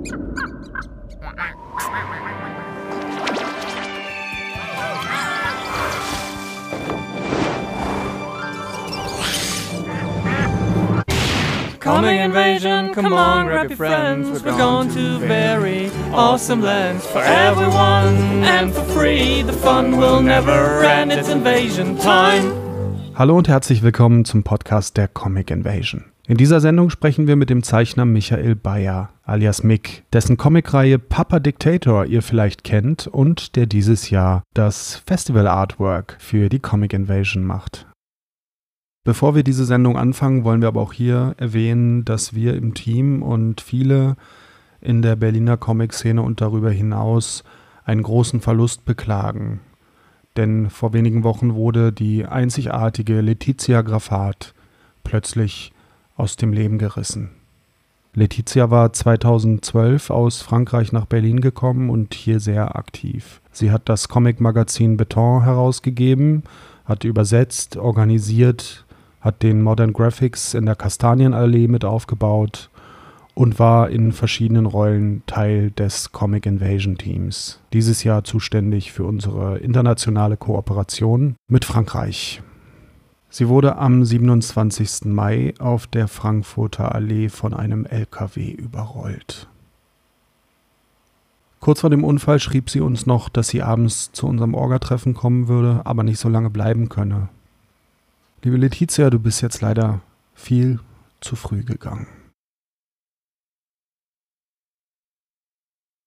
Comic invasion, come on, grab your friends. We're going to very awesome lands for everyone and for free. The fun will never end. It's invasion time. Hallo und herzlich willkommen zum Podcast der Comic Invasion. In dieser Sendung sprechen wir mit dem Zeichner Michael Bayer, alias Mick, dessen Comicreihe Papa Dictator ihr vielleicht kennt und der dieses Jahr das Festival Artwork für die Comic Invasion macht. Bevor wir diese Sendung anfangen, wollen wir aber auch hier erwähnen, dass wir im Team und viele in der Berliner Comic-Szene und darüber hinaus einen großen Verlust beklagen. Denn vor wenigen Wochen wurde die einzigartige Letizia Grafat plötzlich aus dem Leben gerissen. Letizia war 2012 aus Frankreich nach Berlin gekommen und hier sehr aktiv. Sie hat das Comic-Magazin Beton herausgegeben, hat übersetzt, organisiert, hat den Modern Graphics in der Kastanienallee mit aufgebaut und war in verschiedenen Rollen Teil des Comic Invasion Teams. Dieses Jahr zuständig für unsere internationale Kooperation mit Frankreich. Sie wurde am 27. Mai auf der Frankfurter Allee von einem LKW überrollt. Kurz vor dem Unfall schrieb sie uns noch, dass sie abends zu unserem Orga-Treffen kommen würde, aber nicht so lange bleiben könne. Liebe Letizia, du bist jetzt leider viel zu früh gegangen.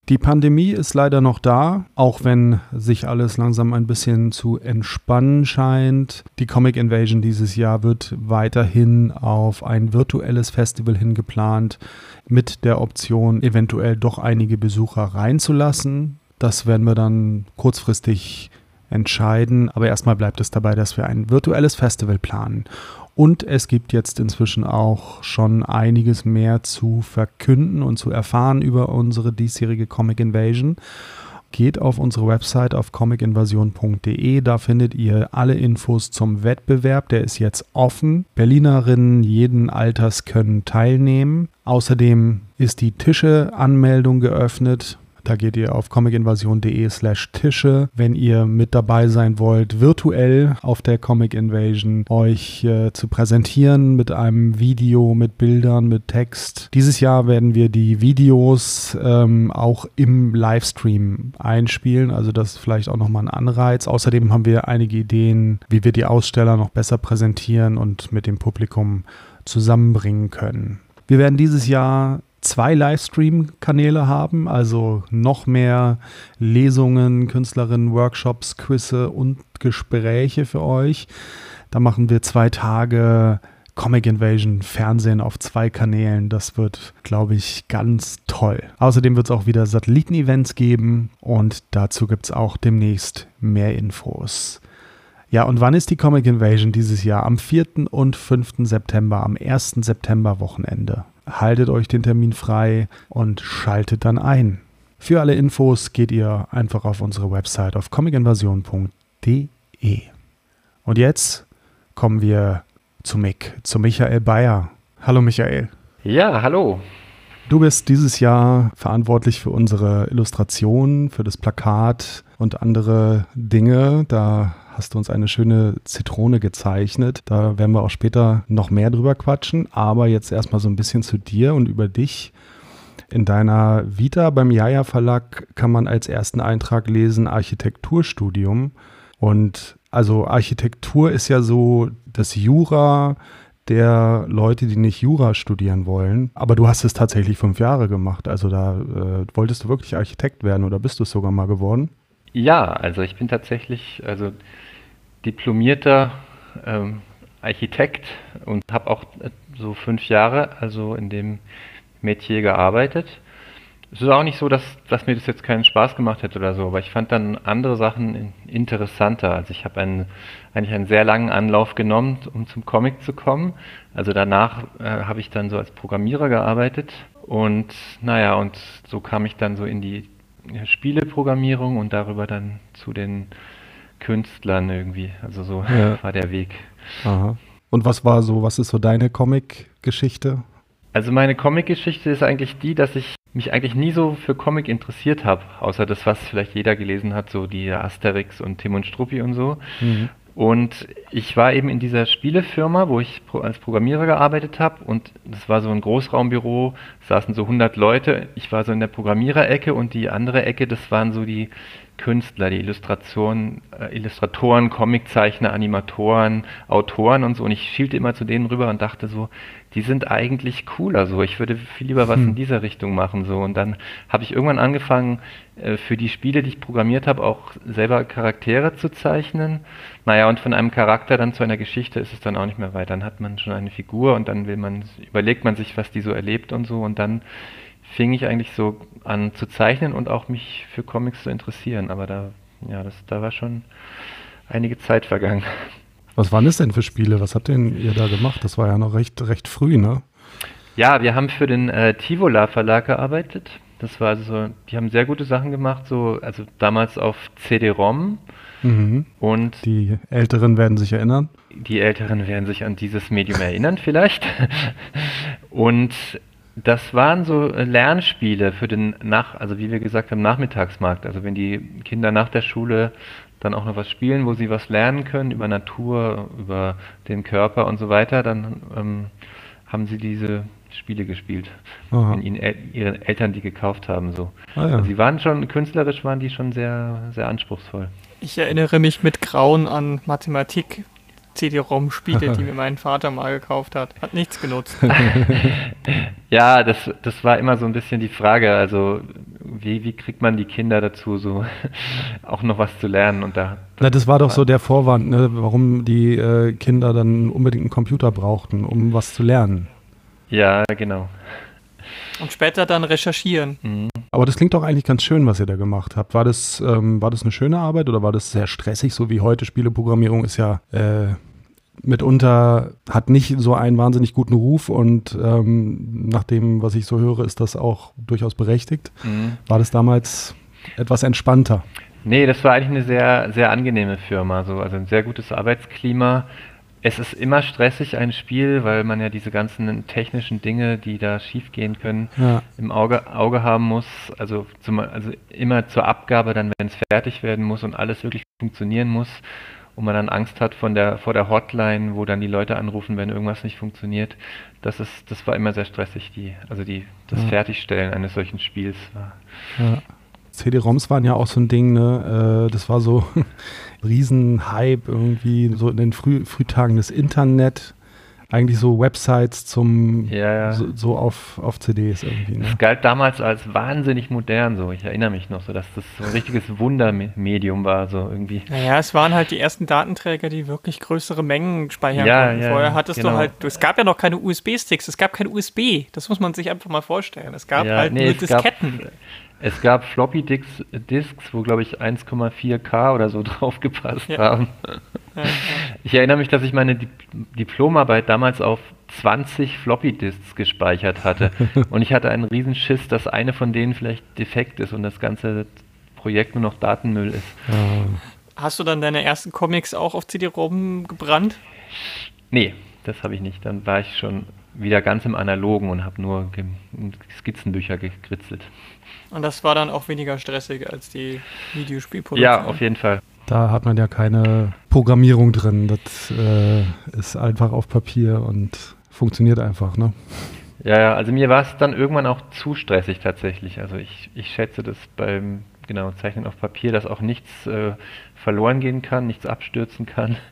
Die Pandemie ist leider noch da, auch wenn sich alles langsam ein bisschen zu entspannen scheint. Die Comic Invasion dieses Jahr wird weiterhin auf ein virtuelles Festival hingeplant, mit der Option, eventuell doch einige Besucher reinzulassen. Das werden wir dann kurzfristig entscheiden. Aber erstmal bleibt es dabei, dass wir ein virtuelles Festival planen. Und es gibt jetzt inzwischen auch schon einiges mehr zu verkünden und zu erfahren über unsere diesjährige Comic Invasion. Geht auf unsere Website auf comicinvasion.de. Da findet ihr alle Infos zum Wettbewerb. Der ist jetzt offen. Berlinerinnen jeden Alters können teilnehmen. Außerdem ist die Tische-Anmeldung geöffnet. Da geht ihr auf comicinvasion.de slash Tische, wenn ihr mit dabei sein wollt, virtuell auf der Comic Invasion euch äh, zu präsentieren mit einem Video, mit Bildern, mit Text. Dieses Jahr werden wir die Videos ähm, auch im Livestream einspielen, also das ist vielleicht auch nochmal ein Anreiz. Außerdem haben wir einige Ideen, wie wir die Aussteller noch besser präsentieren und mit dem Publikum zusammenbringen können. Wir werden dieses Jahr zwei Livestream-Kanäle haben, also noch mehr Lesungen, Künstlerinnen, Workshops, Quizze und Gespräche für euch. Da machen wir zwei Tage Comic Invasion Fernsehen auf zwei Kanälen. Das wird, glaube ich, ganz toll. Außerdem wird es auch wieder Satelliten-Events geben und dazu gibt es auch demnächst mehr Infos. Ja, und wann ist die Comic Invasion dieses Jahr? Am 4. und 5. September, am 1. September Wochenende haltet euch den Termin frei und schaltet dann ein. Für alle Infos geht ihr einfach auf unsere Website auf comicinvasion.de. Und jetzt kommen wir zu Mick, zu Michael Bayer. Hallo Michael. Ja, hallo. Du bist dieses Jahr verantwortlich für unsere Illustrationen, für das Plakat und andere Dinge. Da hast du uns eine schöne Zitrone gezeichnet. Da werden wir auch später noch mehr drüber quatschen. Aber jetzt erstmal so ein bisschen zu dir und über dich. In deiner Vita beim Jaja Verlag kann man als ersten Eintrag lesen Architekturstudium. Und also Architektur ist ja so das Jura der Leute, die nicht Jura studieren wollen. Aber du hast es tatsächlich fünf Jahre gemacht. Also da äh, wolltest du wirklich Architekt werden oder bist du es sogar mal geworden? Ja, also ich bin tatsächlich also diplomierter ähm, Architekt und habe auch äh, so fünf Jahre also in dem Metier gearbeitet. Es ist auch nicht so, dass, dass mir das jetzt keinen Spaß gemacht hätte oder so, aber ich fand dann andere Sachen interessanter. Also ich habe einen, eigentlich einen sehr langen Anlauf genommen, um zum Comic zu kommen. Also danach äh, habe ich dann so als Programmierer gearbeitet und naja, und so kam ich dann so in die Spieleprogrammierung und darüber dann zu den Künstlern irgendwie. Also so ja. war der Weg. Aha. Und was war so, was ist so deine Comic-Geschichte? Also meine Comic-Geschichte ist eigentlich die, dass ich mich eigentlich nie so für Comic interessiert habe, außer das, was vielleicht jeder gelesen hat, so die Asterix und Tim und Struppi und so. Mhm. Und ich war eben in dieser Spielefirma, wo ich als Programmierer gearbeitet habe und das war so ein Großraumbüro, saßen so 100 Leute. Ich war so in der Programmiererecke und die andere Ecke, das waren so die Künstler, die Illustrationen, äh, Illustratoren, Comiczeichner, Animatoren, Autoren und so. Und ich schielte immer zu denen rüber und dachte so, die sind eigentlich cooler so. Ich würde viel lieber was hm. in dieser Richtung machen so. Und dann habe ich irgendwann angefangen, äh, für die Spiele, die ich programmiert habe, auch selber Charaktere zu zeichnen. Naja, und von einem Charakter dann zu einer Geschichte ist es dann auch nicht mehr weit. Dann hat man schon eine Figur und dann will man, überlegt man sich, was die so erlebt und so. Und dann fing ich eigentlich so an zu zeichnen und auch mich für Comics zu interessieren. Aber da, ja, das, da war schon einige Zeit vergangen. Was waren das denn für Spiele? Was habt denn ihr da gemacht? Das war ja noch recht, recht früh, ne? Ja, wir haben für den äh, Tivola Verlag gearbeitet. Das war also so, die haben sehr gute Sachen gemacht, so, also damals auf CD-ROM. Mhm. Und die Älteren werden sich erinnern. Die Älteren werden sich an dieses Medium erinnern, vielleicht. Und das waren so Lernspiele für den Nach, also wie wir gesagt haben, Nachmittagsmarkt. Also wenn die Kinder nach der Schule dann auch noch was spielen, wo sie was lernen können über Natur, über den Körper und so weiter, dann ähm, haben sie diese Spiele gespielt. Aha. ihnen ihre Eltern die gekauft haben so. Ah, ja. also sie waren schon künstlerisch waren die schon sehr sehr anspruchsvoll. Ich erinnere mich mit Grauen an Mathematik CD-ROM-Spiele, die mir mein Vater mal gekauft hat. Hat nichts genutzt. ja, das, das war immer so ein bisschen die Frage. Also, wie, wie kriegt man die Kinder dazu, so auch noch was zu lernen? Und da, Na, das war doch so der Vorwand, ne, warum die äh, Kinder dann unbedingt einen Computer brauchten, um was zu lernen. Ja, genau. Und später dann recherchieren. Mhm. Aber das klingt doch eigentlich ganz schön, was ihr da gemacht habt. War das, ähm, war das eine schöne Arbeit oder war das sehr stressig, so wie heute? Spieleprogrammierung ist ja äh, mitunter, hat nicht so einen wahnsinnig guten Ruf und ähm, nach dem, was ich so höre, ist das auch durchaus berechtigt. Mhm. War das damals etwas entspannter? Nee, das war eigentlich eine sehr, sehr angenehme Firma. So, also ein sehr gutes Arbeitsklima es ist immer stressig, ein Spiel, weil man ja diese ganzen technischen Dinge, die da schiefgehen können, ja. im Auge, Auge haben muss. Also, zum, also immer zur Abgabe, dann wenn es fertig werden muss und alles wirklich funktionieren muss und man dann Angst hat von der, vor der Hotline, wo dann die Leute anrufen, wenn irgendwas nicht funktioniert. Das ist, das war immer sehr stressig, die, also die, das ja. Fertigstellen eines solchen Spiels war. Ja. CD-ROMs waren ja auch so ein Ding, ne? Äh, das war so Riesenhype irgendwie, so in den Früh Frühtagen des Internet. Eigentlich so Websites zum ja, ja. So, so, auf, auf CDs irgendwie. Ne? Das galt damals als wahnsinnig modern so. Ich erinnere mich noch so, dass das so ein richtiges Wundermedium war, so irgendwie. Naja, es waren halt die ersten Datenträger, die wirklich größere Mengen speichern ja, konnten. Vorher hattest genau. du halt, es gab ja noch keine USB-Sticks, es gab kein USB. Das muss man sich einfach mal vorstellen. Es gab halt nee, nur Disketten. Gab, es gab Floppy Disks, Disks wo glaube ich 1,4K oder so drauf gepasst ja. haben. Ja, ich erinnere mich, dass ich meine Di Diplomarbeit damals auf 20 Floppy Disks gespeichert hatte. und ich hatte einen Riesenschiss, dass eine von denen vielleicht defekt ist und das ganze Projekt nur noch Datenmüll ist. Hast du dann deine ersten Comics auch auf CD-ROM gebrannt? Nee, das habe ich nicht. Dann war ich schon wieder ganz im Analogen und habe nur Skizzenbücher gekritzelt. Und das war dann auch weniger stressig als die Videospielproduktion. Ja, auf jeden Fall. Da hat man ja keine Programmierung drin. Das äh, ist einfach auf Papier und funktioniert einfach, ne? Ja, ja, also mir war es dann irgendwann auch zu stressig tatsächlich. Also ich, ich schätze das beim genau Zeichnen auf Papier, dass auch nichts äh, verloren gehen kann, nichts abstürzen kann.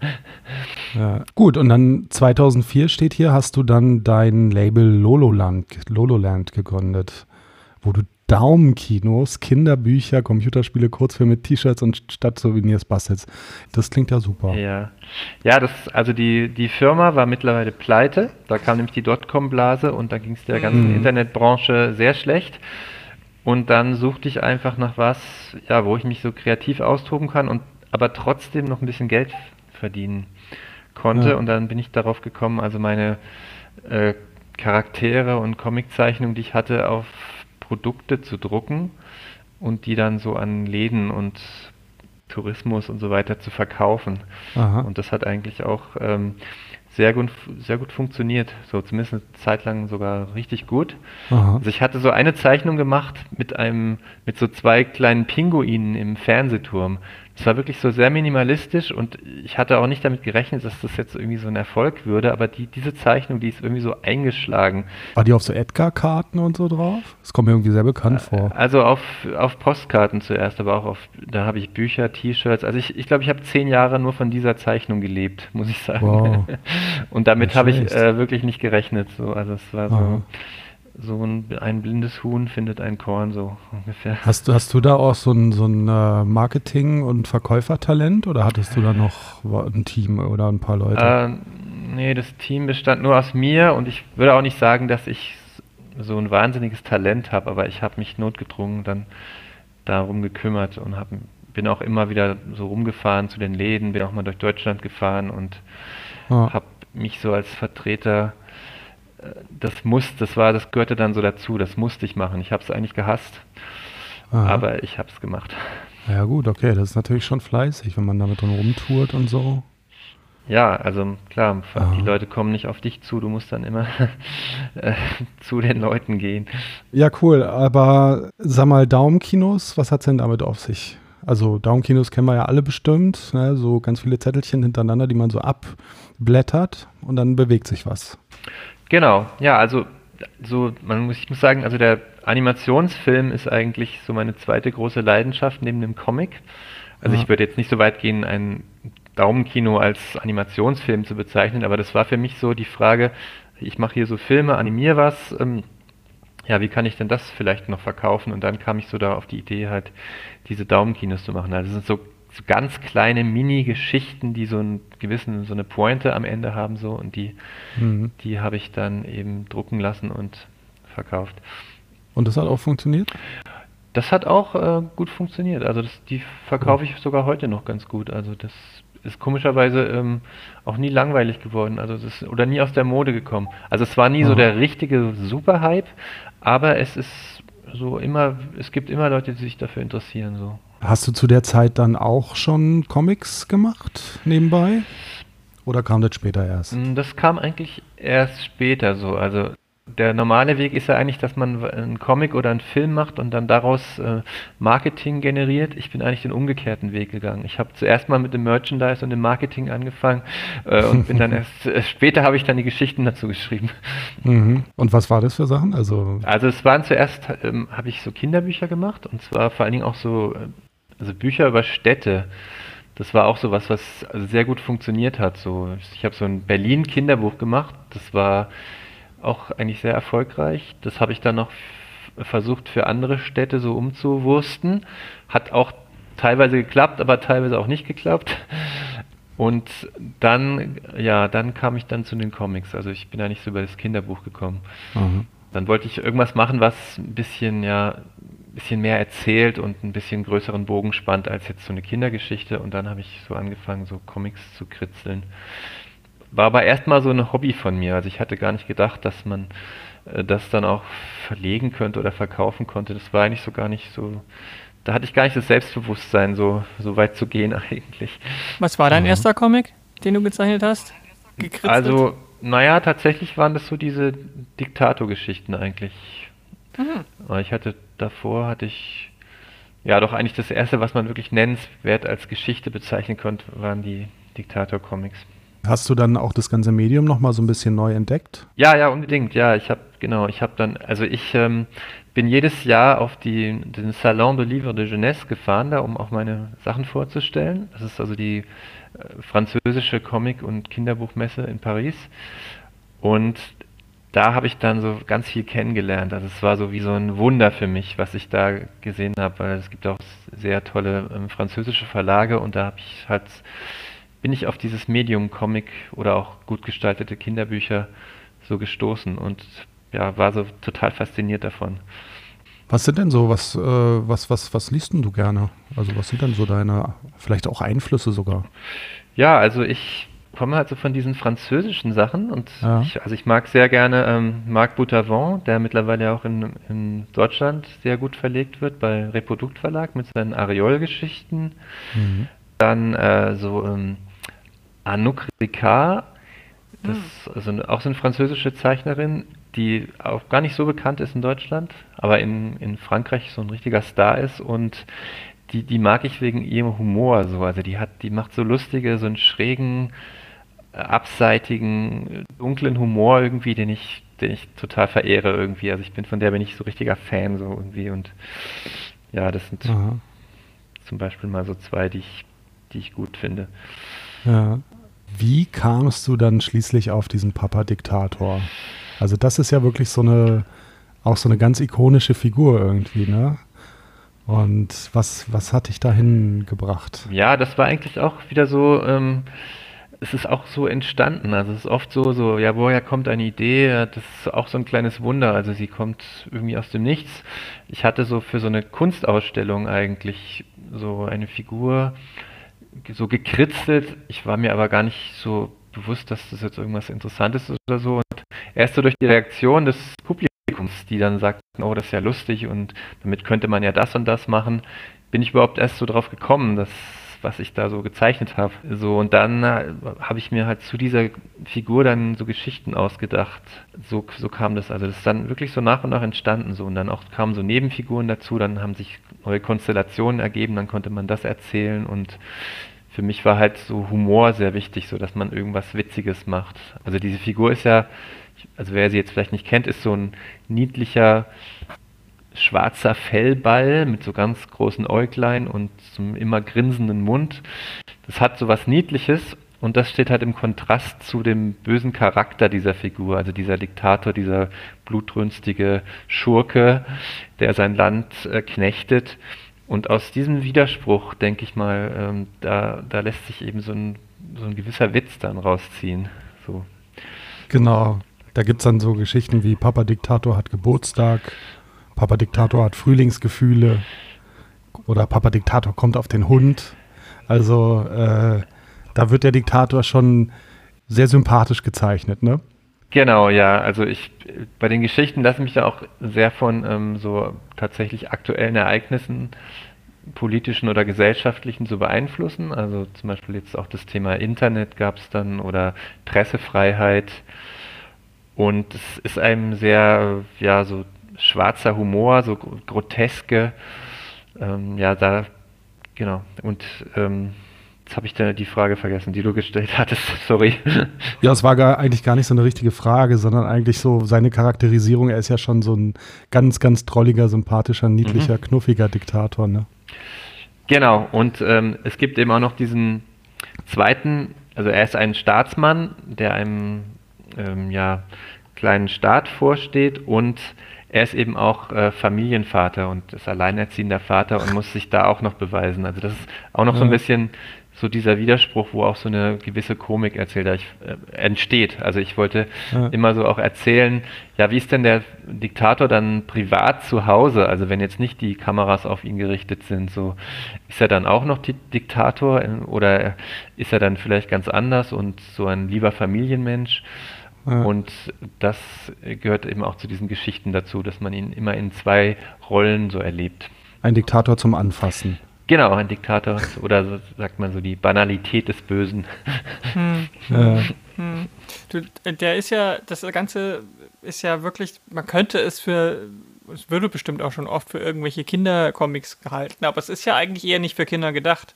Ja, gut, und dann 2004 steht hier, hast du dann dein Label Lololand, Lololand gegründet, wo du Daumenkinos, Kinderbücher, Computerspiele, Kurzfilme, T-Shirts und Stadtsouvenirs bastelst. Das klingt ja super. Ja, ja das, also die, die Firma war mittlerweile pleite. Da kam nämlich die Dotcom-Blase und da ging es der ganzen mhm. Internetbranche sehr schlecht. Und dann suchte ich einfach nach was, ja, wo ich mich so kreativ austoben kann und aber trotzdem noch ein bisschen Geld verdienen konnte. Ja. Und dann bin ich darauf gekommen, also meine äh, Charaktere und Comiczeichnungen, die ich hatte, auf Produkte zu drucken und die dann so an Läden und Tourismus und so weiter zu verkaufen. Aha. Und das hat eigentlich auch ähm, sehr gut, sehr gut funktioniert. So zumindest eine Zeit lang sogar richtig gut. Aha. Also ich hatte so eine Zeichnung gemacht mit einem, mit so zwei kleinen Pinguinen im Fernsehturm. Es war wirklich so sehr minimalistisch und ich hatte auch nicht damit gerechnet, dass das jetzt irgendwie so ein Erfolg würde, aber die, diese Zeichnung, die ist irgendwie so eingeschlagen. War die auf so Edgar-Karten und so drauf? Das kommt mir irgendwie sehr bekannt vor. Also auf, auf Postkarten zuerst, aber auch auf, da habe ich Bücher, T-Shirts. Also ich, ich glaube, ich habe zehn Jahre nur von dieser Zeichnung gelebt, muss ich sagen. Wow. und damit habe ich äh, wirklich nicht gerechnet. So. Also es war so. Aha so ein, ein, blindes Huhn findet ein Korn, so ungefähr. Hast du, hast du da auch so ein, so ein äh, Marketing- und Verkäufertalent oder hattest du da noch ein Team oder ein paar Leute? Äh, nee, das Team bestand nur aus mir und ich würde auch nicht sagen, dass ich so ein wahnsinniges Talent habe, aber ich habe mich notgedrungen dann darum gekümmert und hab, bin auch immer wieder so rumgefahren zu den Läden, bin auch mal durch Deutschland gefahren und ah. habe mich so als Vertreter das muss, das war, das gehörte dann so dazu, das musste ich machen. Ich habe es eigentlich gehasst, Aha. aber ich habe es gemacht. Ja gut, okay, das ist natürlich schon fleißig, wenn man damit dann rumtourt und so. Ja, also klar, Aha. die Leute kommen nicht auf dich zu, du musst dann immer äh, zu den Leuten gehen. Ja, cool, aber sag mal, Daumenkinos, was hat es denn damit auf sich? Also Daumenkinos kennen wir ja alle bestimmt, ne? so ganz viele Zettelchen hintereinander, die man so abblättert und dann bewegt sich was. Genau, ja, also so, man muss, ich muss sagen, also der Animationsfilm ist eigentlich so meine zweite große Leidenschaft neben dem Comic. Also ja. ich würde jetzt nicht so weit gehen, ein Daumenkino als Animationsfilm zu bezeichnen, aber das war für mich so die Frage, ich mache hier so Filme, animiere was, ähm, ja, wie kann ich denn das vielleicht noch verkaufen? Und dann kam ich so da auf die Idee, halt diese Daumenkinos zu machen. Also das sind so so ganz kleine Mini-Geschichten, die so einen gewissen, so eine Pointe am Ende haben so und die, mhm. die habe ich dann eben drucken lassen und verkauft. Und das hat auch funktioniert? Das hat auch äh, gut funktioniert. Also das, die verkaufe ich sogar heute noch ganz gut. Also das ist komischerweise ähm, auch nie langweilig geworden. Also das oder nie aus der Mode gekommen. Also es war nie oh. so der richtige Superhype, aber es ist so immer, es gibt immer Leute, die sich dafür interessieren so. Hast du zu der Zeit dann auch schon Comics gemacht nebenbei? Oder kam das später erst? Mm, das kam eigentlich erst später so. Also der normale Weg ist ja eigentlich, dass man einen Comic oder einen Film macht und dann daraus äh, Marketing generiert. Ich bin eigentlich den umgekehrten Weg gegangen. Ich habe zuerst mal mit dem Merchandise und dem Marketing angefangen äh, und bin dann erst äh, später habe ich dann die Geschichten dazu geschrieben. Mhm. Und was war das für Sachen? Also also es waren zuerst ähm, habe ich so Kinderbücher gemacht und zwar vor allen Dingen auch so also Bücher über Städte. Das war auch so was, was sehr gut funktioniert hat. So, ich habe so ein Berlin-Kinderbuch gemacht. Das war auch eigentlich sehr erfolgreich. Das habe ich dann noch versucht für andere Städte so umzuwursten. Hat auch teilweise geklappt, aber teilweise auch nicht geklappt. Und dann, ja, dann kam ich dann zu den Comics. Also ich bin da nicht so über das Kinderbuch gekommen. Mhm. Dann wollte ich irgendwas machen, was ein bisschen, ja, bisschen mehr erzählt und ein bisschen größeren Bogen spannt als jetzt so eine Kindergeschichte. Und dann habe ich so angefangen, so Comics zu kritzeln. War aber erstmal so ein Hobby von mir. Also ich hatte gar nicht gedacht, dass man äh, das dann auch verlegen könnte oder verkaufen konnte. Das war eigentlich so gar nicht so. Da hatte ich gar nicht das Selbstbewusstsein, so, so weit zu gehen eigentlich. Was war dein mhm. erster Comic, den du gezeichnet hast? Gekritzelt? Also, naja, tatsächlich waren das so diese Diktatorgeschichten eigentlich. Mhm. Ich hatte davor hatte ich ja doch eigentlich das erste, was man wirklich nennenswert als Geschichte bezeichnen konnte, waren die Diktator-Comics. Hast du dann auch das ganze Medium nochmal so ein bisschen neu entdeckt? Ja, ja, unbedingt. Ja, ich habe, genau, ich habe dann, also ich ähm, bin jedes Jahr auf die, den Salon de Livre de Jeunesse gefahren, da um auch meine Sachen vorzustellen. Das ist also die äh, französische Comic- und Kinderbuchmesse in Paris. Und da habe ich dann so ganz viel kennengelernt. Also es war so wie so ein Wunder für mich, was ich da gesehen habe, weil es gibt auch sehr tolle ähm, französische Verlage und da habe ich halt bin ich auf dieses Medium Comic oder auch gut gestaltete Kinderbücher so gestoßen und ja, war so total fasziniert davon. Was sind denn so, was, äh, was, was, was liest denn du gerne? Also was sind denn so deine, vielleicht auch Einflüsse sogar? Ja, also ich komme halt so von diesen französischen Sachen und ja. ich, also ich mag sehr gerne ähm, Marc Boutavant, der mittlerweile auch in, in Deutschland sehr gut verlegt wird bei Reprodukt Verlag mit seinen Areol-Geschichten. Mhm. Dann äh, so ähm, Anouk Ricard, Das ist also auch so eine französische Zeichnerin, die auch gar nicht so bekannt ist in Deutschland, aber in, in Frankreich so ein richtiger Star ist und die, die mag ich wegen ihrem Humor so. Also die hat, die macht so lustige, so einen schrägen, äh, abseitigen, dunklen Humor irgendwie, den ich, den ich total verehre irgendwie. Also ich bin von der bin ich so richtiger Fan so irgendwie und ja, das sind Aha. zum Beispiel mal so zwei, die ich, die ich gut finde. Ja. Wie kamst du dann schließlich auf diesen Papa-Diktator? Also das ist ja wirklich so eine, auch so eine ganz ikonische Figur irgendwie, ne? Und was, was hat dich dahin gebracht? Ja, das war eigentlich auch wieder so, ähm, es ist auch so entstanden. Also es ist oft so, so, ja, woher kommt eine Idee? Das ist auch so ein kleines Wunder. Also sie kommt irgendwie aus dem Nichts. Ich hatte so für so eine Kunstausstellung eigentlich so eine Figur so gekritzelt. Ich war mir aber gar nicht so bewusst, dass das jetzt irgendwas Interessantes ist oder so. Und erst so durch die Reaktion des Publikums die dann sagten, oh, das ist ja lustig und damit könnte man ja das und das machen, bin ich überhaupt erst so drauf gekommen, dass was ich da so gezeichnet habe. So und dann äh, habe ich mir halt zu dieser Figur dann so Geschichten ausgedacht. So, so kam das. Also das ist dann wirklich so nach und nach entstanden so und dann auch kamen so Nebenfiguren dazu. Dann haben sich neue Konstellationen ergeben. Dann konnte man das erzählen und für mich war halt so Humor sehr wichtig, so dass man irgendwas Witziges macht. Also diese Figur ist ja also wer sie jetzt vielleicht nicht kennt, ist so ein niedlicher schwarzer Fellball mit so ganz großen Äuglein und zum immer grinsenden Mund. Das hat so was Niedliches und das steht halt im Kontrast zu dem bösen Charakter dieser Figur, also dieser Diktator, dieser blutrünstige Schurke, der sein Land äh, knechtet. Und aus diesem Widerspruch, denke ich mal, ähm, da, da lässt sich eben so ein, so ein gewisser Witz dann rausziehen. So. Genau, da gibt es dann so Geschichten wie Papa Diktator hat Geburtstag, Papa Diktator hat Frühlingsgefühle oder Papa Diktator kommt auf den Hund. Also äh, da wird der Diktator schon sehr sympathisch gezeichnet, ne? Genau, ja. Also ich bei den Geschichten lasse mich da auch sehr von ähm, so tatsächlich aktuellen Ereignissen, politischen oder gesellschaftlichen zu beeinflussen. Also zum Beispiel jetzt auch das Thema Internet gab es dann oder Pressefreiheit und es ist einem sehr, ja, so schwarzer Humor, so groteske, ähm, ja, da, genau. Und ähm, jetzt habe ich da die Frage vergessen, die du gestellt hattest, sorry. Ja, es war gar, eigentlich gar nicht so eine richtige Frage, sondern eigentlich so seine Charakterisierung. Er ist ja schon so ein ganz, ganz drolliger, sympathischer, niedlicher, mhm. knuffiger Diktator, ne? Genau, und ähm, es gibt eben auch noch diesen zweiten, also er ist ein Staatsmann, der einem ähm, ja, kleinen Staat vorsteht und er ist eben auch äh, Familienvater und ist alleinerziehender Vater und muss sich da auch noch beweisen. Also das ist auch noch ja. so ein bisschen so dieser Widerspruch, wo auch so eine gewisse Komik erzählt, äh, entsteht. Also ich wollte ja. immer so auch erzählen, ja, wie ist denn der Diktator dann privat zu Hause? Also wenn jetzt nicht die Kameras auf ihn gerichtet sind, so ist er dann auch noch Diktator oder ist er dann vielleicht ganz anders und so ein lieber Familienmensch? Ja. Und das gehört eben auch zu diesen Geschichten dazu, dass man ihn immer in zwei Rollen so erlebt. Ein Diktator zum Anfassen. Genau, ein Diktator oder so, sagt man so die Banalität des Bösen. Hm. Ja. Hm. Du, der ist ja, das Ganze ist ja wirklich, man könnte es für, es würde bestimmt auch schon oft für irgendwelche Kindercomics gehalten, aber es ist ja eigentlich eher nicht für Kinder gedacht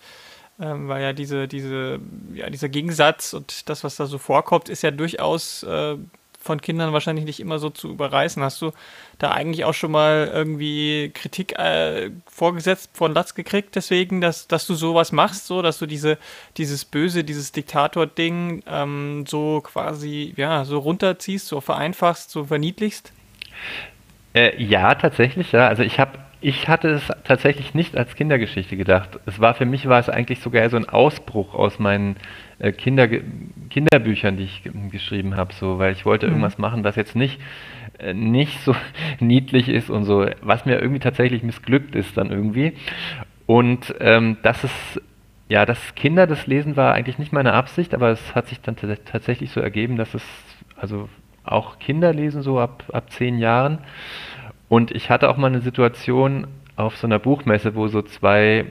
ähm, weil ja diese, diese, ja, dieser Gegensatz und das, was da so vorkommt, ist ja durchaus äh, von Kindern wahrscheinlich nicht immer so zu überreißen. Hast du da eigentlich auch schon mal irgendwie Kritik äh, vorgesetzt von Latz gekriegt, deswegen, dass, dass du sowas machst, so, dass du diese, dieses Böse, dieses Diktator-Ding ähm, so quasi, ja, so runterziehst, so vereinfachst, so verniedlichst? Äh, ja, tatsächlich, ja. Also ich habe ich hatte es tatsächlich nicht als Kindergeschichte gedacht. Es war für mich war es eigentlich sogar so ein Ausbruch aus meinen äh, Kinder, Kinderbüchern, die ich geschrieben habe, so, weil ich wollte mhm. irgendwas machen, was jetzt nicht äh, nicht so niedlich ist und so, was mir irgendwie tatsächlich missglückt ist dann irgendwie. Und ähm, das ist ja, dass Kinder das lesen war eigentlich nicht meine Absicht, aber es hat sich dann tatsächlich so ergeben, dass es also auch Kinder lesen so ab ab zehn Jahren. Und ich hatte auch mal eine Situation auf so einer Buchmesse, wo so zwei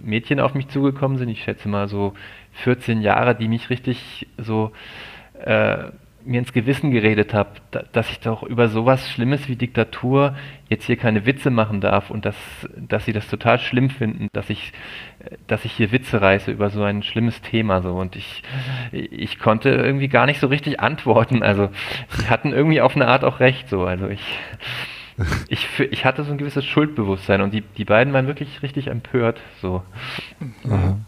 Mädchen auf mich zugekommen sind, ich schätze mal so 14 Jahre, die mich richtig so äh, mir ins Gewissen geredet habe, da, dass ich doch über sowas Schlimmes wie Diktatur jetzt hier keine Witze machen darf und dass, dass sie das total schlimm finden, dass ich, dass ich hier Witze reiße über so ein schlimmes Thema so und ich, ich konnte irgendwie gar nicht so richtig antworten. Also sie hatten irgendwie auf eine Art auch recht so. Also ich, ich, ich hatte so ein gewisses Schuldbewusstsein und die, die beiden waren wirklich richtig empört so. Mhm.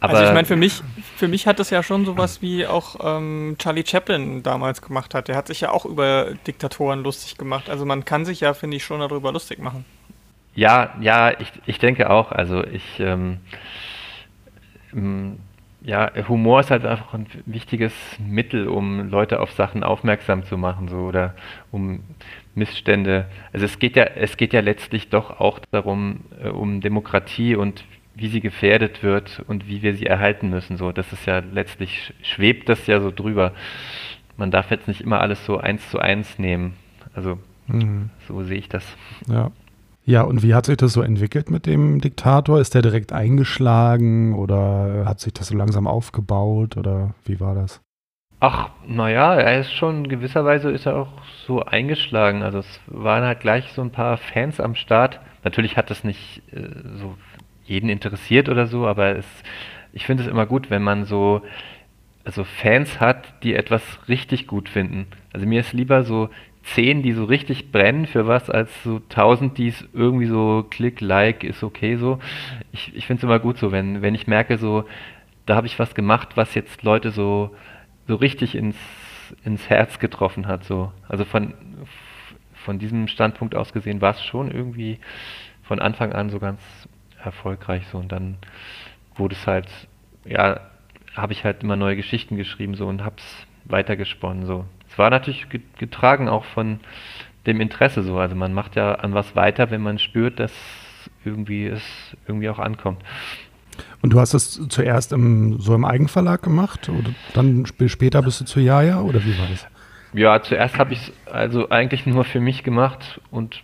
Aber also ich meine, für mich, für mich hat es ja schon sowas wie auch ähm, Charlie Chaplin damals gemacht hat. Der hat sich ja auch über Diktatoren lustig gemacht. Also man kann sich ja, finde ich, schon darüber lustig machen. Ja, ja, ich, ich denke auch. Also ich, ähm, ja, Humor ist halt einfach ein wichtiges Mittel, um Leute auf Sachen aufmerksam zu machen, so oder um Missstände. Also es geht ja, es geht ja letztlich doch auch darum, äh, um Demokratie und wie sie gefährdet wird und wie wir sie erhalten müssen. So, das ist ja letztlich schwebt das ja so drüber. Man darf jetzt nicht immer alles so eins zu eins nehmen. Also mhm. so sehe ich das. Ja. Ja, und wie hat sich das so entwickelt mit dem Diktator? Ist der direkt eingeschlagen oder hat sich das so langsam aufgebaut oder wie war das? Ach, naja, er ist schon, gewisserweise ist er auch so eingeschlagen. Also es waren halt gleich so ein paar Fans am Start. Natürlich hat das nicht äh, so jeden interessiert oder so, aber es, ich finde es immer gut, wenn man so also Fans hat, die etwas richtig gut finden. Also mir ist lieber so zehn, die so richtig brennen für was, als so tausend, die es irgendwie so klick, like, ist okay so. Ich, ich finde es immer gut so, wenn, wenn ich merke, so, da habe ich was gemacht, was jetzt Leute so, so richtig ins, ins Herz getroffen hat. So. Also von, von diesem Standpunkt aus gesehen war es schon irgendwie von Anfang an so ganz erfolgreich so und dann wurde es halt, ja, habe ich halt immer neue Geschichten geschrieben so und hab's weitergesponnen so. Es war natürlich getragen auch von dem Interesse so, also man macht ja an was weiter, wenn man spürt, dass irgendwie es irgendwie auch ankommt. Und du hast es zuerst im, so im Eigenverlag gemacht oder dann später bist du zu Jaja oder wie war das? Ja, zuerst habe ich es also eigentlich nur für mich gemacht und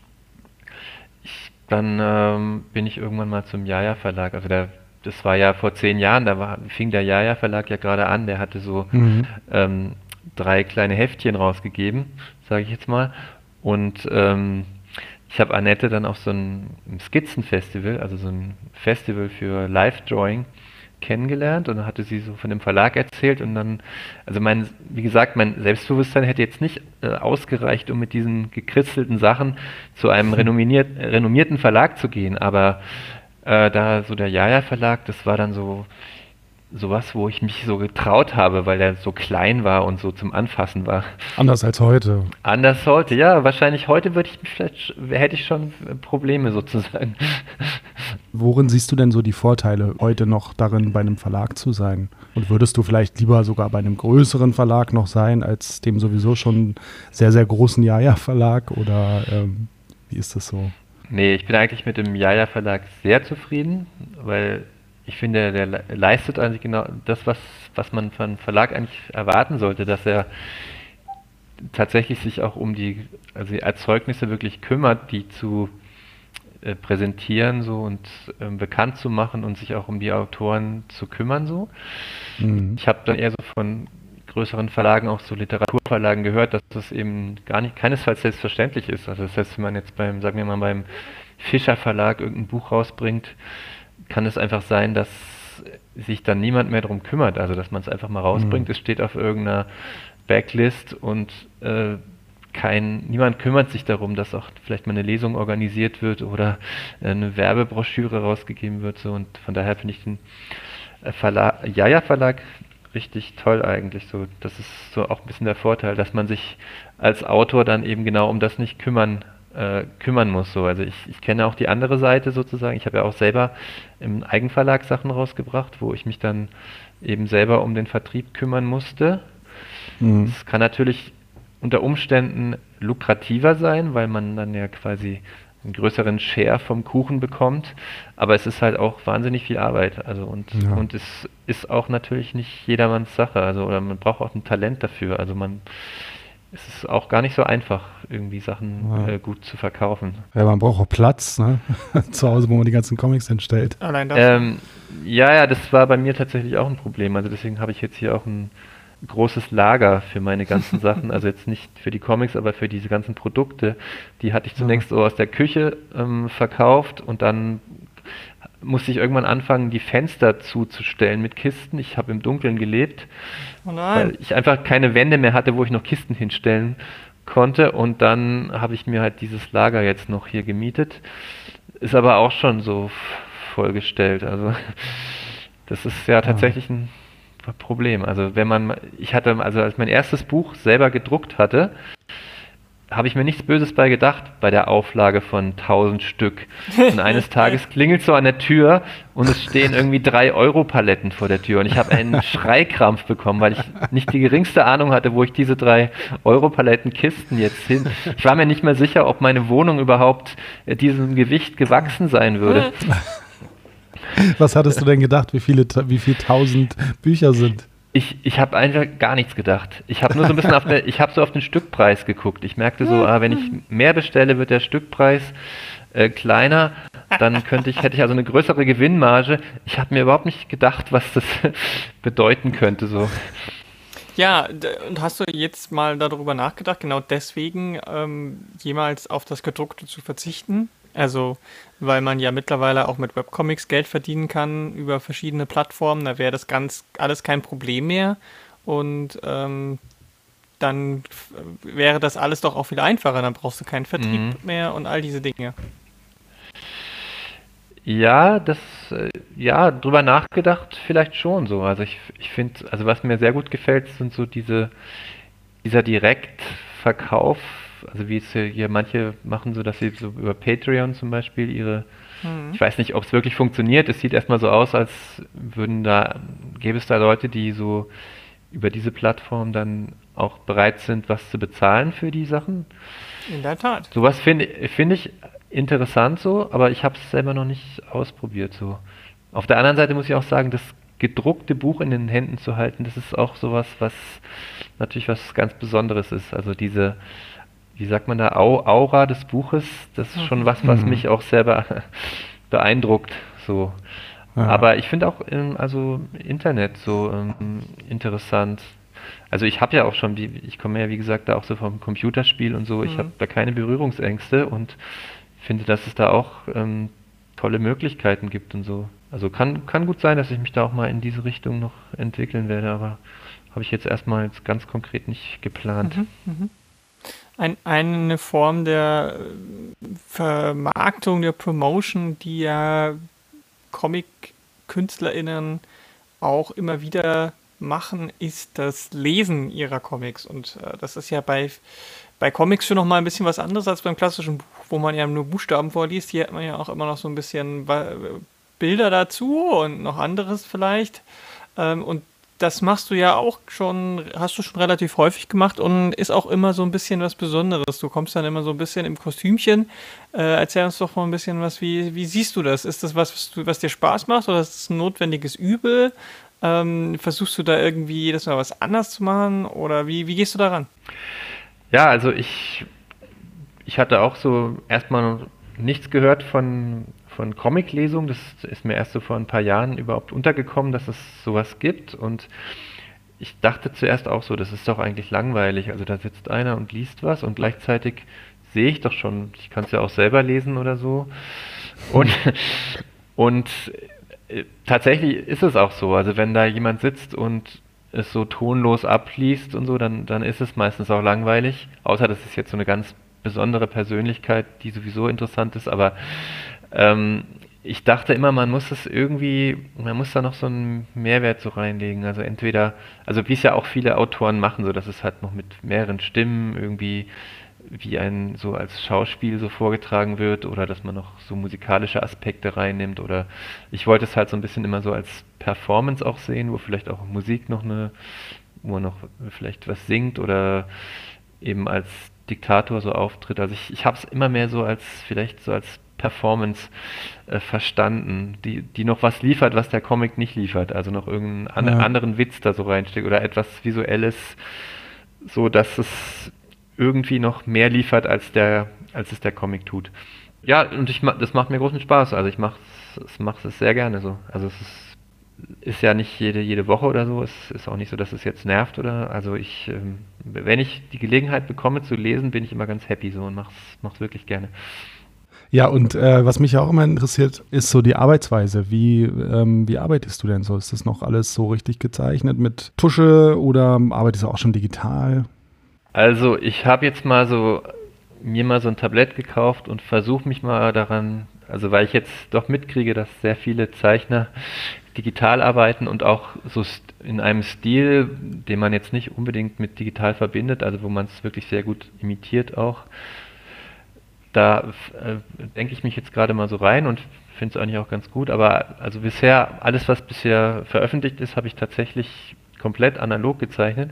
dann ähm, bin ich irgendwann mal zum Jaja Verlag. Also der, das war ja vor zehn Jahren, da war, fing der Jaja Verlag ja gerade an. Der hatte so mhm. ähm, drei kleine Heftchen rausgegeben, sage ich jetzt mal. Und ähm, ich habe Annette dann auf so ein Skizzenfestival, also so ein Festival für Live-Drawing, kennengelernt und dann hatte sie so von dem Verlag erzählt und dann, also mein, wie gesagt, mein Selbstbewusstsein hätte jetzt nicht äh, ausgereicht, um mit diesen gekristelten Sachen zu einem renommierten Verlag zu gehen, aber äh, da so der Jaja Verlag, das war dann so sowas, wo ich mich so getraut habe, weil er so klein war und so zum Anfassen war. Anders als heute. Anders heute, ja. Wahrscheinlich heute würde ich vielleicht hätte ich schon Probleme sozusagen. Worin siehst du denn so die Vorteile heute noch darin, bei einem Verlag zu sein? Und würdest du vielleicht lieber sogar bei einem größeren Verlag noch sein, als dem sowieso schon sehr, sehr großen Jaja-Verlag? Oder ähm, wie ist das so? Nee, ich bin eigentlich mit dem Jaja-Verlag sehr zufrieden, weil ich finde, der leistet eigentlich genau das, was, was man von Verlag eigentlich erwarten sollte, dass er tatsächlich sich auch um die, also die Erzeugnisse wirklich kümmert, die zu äh, präsentieren so und äh, bekannt zu machen und sich auch um die Autoren zu kümmern so. Mhm. Ich habe dann eher so von größeren Verlagen, auch so Literaturverlagen gehört, dass das eben gar nicht keinesfalls selbstverständlich ist. Also das heißt, wenn man jetzt beim, sagen wir mal, beim Fischer Verlag irgendein Buch rausbringt, kann es einfach sein, dass sich dann niemand mehr darum kümmert, also dass man es einfach mal rausbringt, mhm. es steht auf irgendeiner Backlist und äh, kein, niemand kümmert sich darum, dass auch vielleicht mal eine Lesung organisiert wird oder eine Werbebroschüre rausgegeben wird. So. Und von daher finde ich den äh, Verlag, Jaja Verlag richtig toll eigentlich. So, das ist so auch ein bisschen der Vorteil, dass man sich als Autor dann eben genau um das nicht kümmern äh, kümmern muss. So. Also ich, ich kenne auch die andere Seite sozusagen. Ich habe ja auch selber im Eigenverlag Sachen rausgebracht, wo ich mich dann eben selber um den Vertrieb kümmern musste. Mhm. Es kann natürlich unter Umständen lukrativer sein, weil man dann ja quasi einen größeren Share vom Kuchen bekommt, aber es ist halt auch wahnsinnig viel Arbeit. Also und, ja. und es ist auch natürlich nicht jedermanns Sache. Also oder man braucht auch ein Talent dafür. Also man es ist auch gar nicht so einfach, irgendwie Sachen ja. äh, gut zu verkaufen. Ja, man braucht auch Platz, ne? Zu Hause, wo man die ganzen Comics hinstellt. Allein das. Ähm, ja, ja, das war bei mir tatsächlich auch ein Problem. Also deswegen habe ich jetzt hier auch ein großes Lager für meine ganzen Sachen. Also jetzt nicht für die Comics, aber für diese ganzen Produkte. Die hatte ich zunächst so aus der Küche ähm, verkauft und dann musste ich irgendwann anfangen, die Fenster zuzustellen mit Kisten. Ich habe im Dunkeln gelebt, oh weil ich einfach keine Wände mehr hatte, wo ich noch Kisten hinstellen konnte. Und dann habe ich mir halt dieses Lager jetzt noch hier gemietet. Ist aber auch schon so vollgestellt. Also das ist ja tatsächlich ein Problem. Also wenn man, ich hatte, also als mein erstes Buch selber gedruckt hatte, habe ich mir nichts Böses bei gedacht bei der Auflage von 1000 Stück. Und eines Tages klingelt so an der Tür und es stehen irgendwie drei Euro Paletten vor der Tür und ich habe einen Schreikrampf bekommen, weil ich nicht die geringste Ahnung hatte, wo ich diese drei Euro Paletten Kisten jetzt hin. Ich war mir nicht mehr sicher, ob meine Wohnung überhaupt äh, diesem Gewicht gewachsen sein würde. Was hattest du denn gedacht, wie viele, wie viele tausend Bücher sind? Ich, ich habe einfach gar nichts gedacht. Ich habe nur so ein bisschen auf, der, ich habe so auf den Stückpreis geguckt. Ich merkte so, ah, wenn ich mehr bestelle, wird der Stückpreis äh, kleiner. Dann könnte ich, hätte ich also eine größere Gewinnmarge. Ich habe mir überhaupt nicht gedacht, was das bedeuten könnte. So. Ja, und hast du jetzt mal darüber nachgedacht, genau deswegen ähm, jemals auf das Gedruckte zu verzichten? Also, weil man ja mittlerweile auch mit Webcomics Geld verdienen kann über verschiedene Plattformen, da wäre das ganz alles kein Problem mehr. Und ähm, dann wäre das alles doch auch viel einfacher. Dann brauchst du keinen Vertrieb mhm. mehr und all diese Dinge. Ja, das, äh, ja, drüber nachgedacht vielleicht schon so. Also ich, ich finde, also was mir sehr gut gefällt, sind so diese, dieser Direktverkauf also wie es hier manche machen, so dass sie so über Patreon zum Beispiel ihre, mhm. ich weiß nicht, ob es wirklich funktioniert. Es sieht erstmal so aus, als würden da, gäbe es da Leute, die so über diese Plattform dann auch bereit sind, was zu bezahlen für die Sachen. In der Tat. Sowas finde find ich interessant so, aber ich habe es selber noch nicht ausprobiert so. Auf der anderen Seite muss ich auch sagen, das gedruckte Buch in den Händen zu halten, das ist auch sowas, was natürlich was ganz Besonderes ist. Also diese wie sagt man da, Aura des Buches, das ist schon was, was mhm. mich auch selber beeindruckt. So. Ja. Aber ich finde auch ähm, also Internet so ähm, interessant. Also ich habe ja auch schon, ich komme ja wie gesagt da auch so vom Computerspiel und so, mhm. ich habe da keine Berührungsängste und finde, dass es da auch ähm, tolle Möglichkeiten gibt und so. Also kann, kann gut sein, dass ich mich da auch mal in diese Richtung noch entwickeln werde, aber habe ich jetzt erstmal ganz konkret nicht geplant. Mhm, mh ein, eine Form der Vermarktung, der Promotion, die ja Comic-KünstlerInnen auch immer wieder machen, ist das Lesen ihrer Comics. Und äh, das ist ja bei, bei Comics schon nochmal ein bisschen was anderes als beim klassischen Buch, wo man ja nur Buchstaben vorliest. Hier hat man ja auch immer noch so ein bisschen Bilder dazu und noch anderes vielleicht. Ähm, und das machst du ja auch schon, hast du schon relativ häufig gemacht und ist auch immer so ein bisschen was Besonderes. Du kommst dann immer so ein bisschen im Kostümchen. Äh, erzähl uns doch mal ein bisschen was, wie, wie siehst du das? Ist das was, was, du, was dir Spaß macht oder ist das ein notwendiges Übel? Ähm, versuchst du da irgendwie jedes Mal was anders zu machen oder wie, wie gehst du daran? Ja, also ich, ich hatte auch so erstmal nichts gehört von von Comiclesung. Das ist mir erst so vor ein paar Jahren überhaupt untergekommen, dass es sowas gibt. Und ich dachte zuerst auch so, das ist doch eigentlich langweilig. Also da sitzt einer und liest was und gleichzeitig sehe ich doch schon, ich kann es ja auch selber lesen oder so. Und, und äh, tatsächlich ist es auch so. Also wenn da jemand sitzt und es so tonlos abliest und so, dann, dann ist es meistens auch langweilig. Außer das ist jetzt so eine ganz besondere Persönlichkeit, die sowieso interessant ist, aber ähm, ich dachte immer, man muss es irgendwie, man muss da noch so einen Mehrwert so reinlegen. Also entweder, also wie es ja auch viele Autoren machen, so dass es halt noch mit mehreren Stimmen irgendwie wie ein so als Schauspiel so vorgetragen wird oder dass man noch so musikalische Aspekte reinnimmt oder ich wollte es halt so ein bisschen immer so als Performance auch sehen, wo vielleicht auch Musik noch eine, wo man noch vielleicht was singt oder eben als Diktator so auftritt. Also ich, ich habe es immer mehr so als vielleicht so als Performance äh, verstanden, die, die noch was liefert, was der Comic nicht liefert. Also noch irgendeinen an, ja. anderen Witz da so reinsteckt oder etwas Visuelles, so dass es irgendwie noch mehr liefert, als, der, als es der Comic tut. Ja, und ich, das macht mir großen Spaß. Also ich mache es, mache es sehr gerne so. Also es ist ist ja nicht jede, jede Woche oder so. Es ist auch nicht so, dass es jetzt nervt oder. Also ich, ähm, wenn ich die Gelegenheit bekomme zu lesen, bin ich immer ganz happy so und mach's, mach's wirklich gerne. Ja, und äh, was mich ja auch immer interessiert, ist so die Arbeitsweise. Wie, ähm, wie arbeitest du denn so? Ist das noch alles so richtig gezeichnet mit Tusche oder arbeitest du auch schon digital? Also ich habe jetzt mal so mir mal so ein Tablett gekauft und versuche mich mal daran, also weil ich jetzt doch mitkriege, dass sehr viele Zeichner digital arbeiten und auch so in einem Stil, den man jetzt nicht unbedingt mit digital verbindet, also wo man es wirklich sehr gut imitiert auch. Da äh, denke ich mich jetzt gerade mal so rein und finde es eigentlich auch ganz gut. Aber also bisher, alles was bisher veröffentlicht ist, habe ich tatsächlich komplett analog gezeichnet.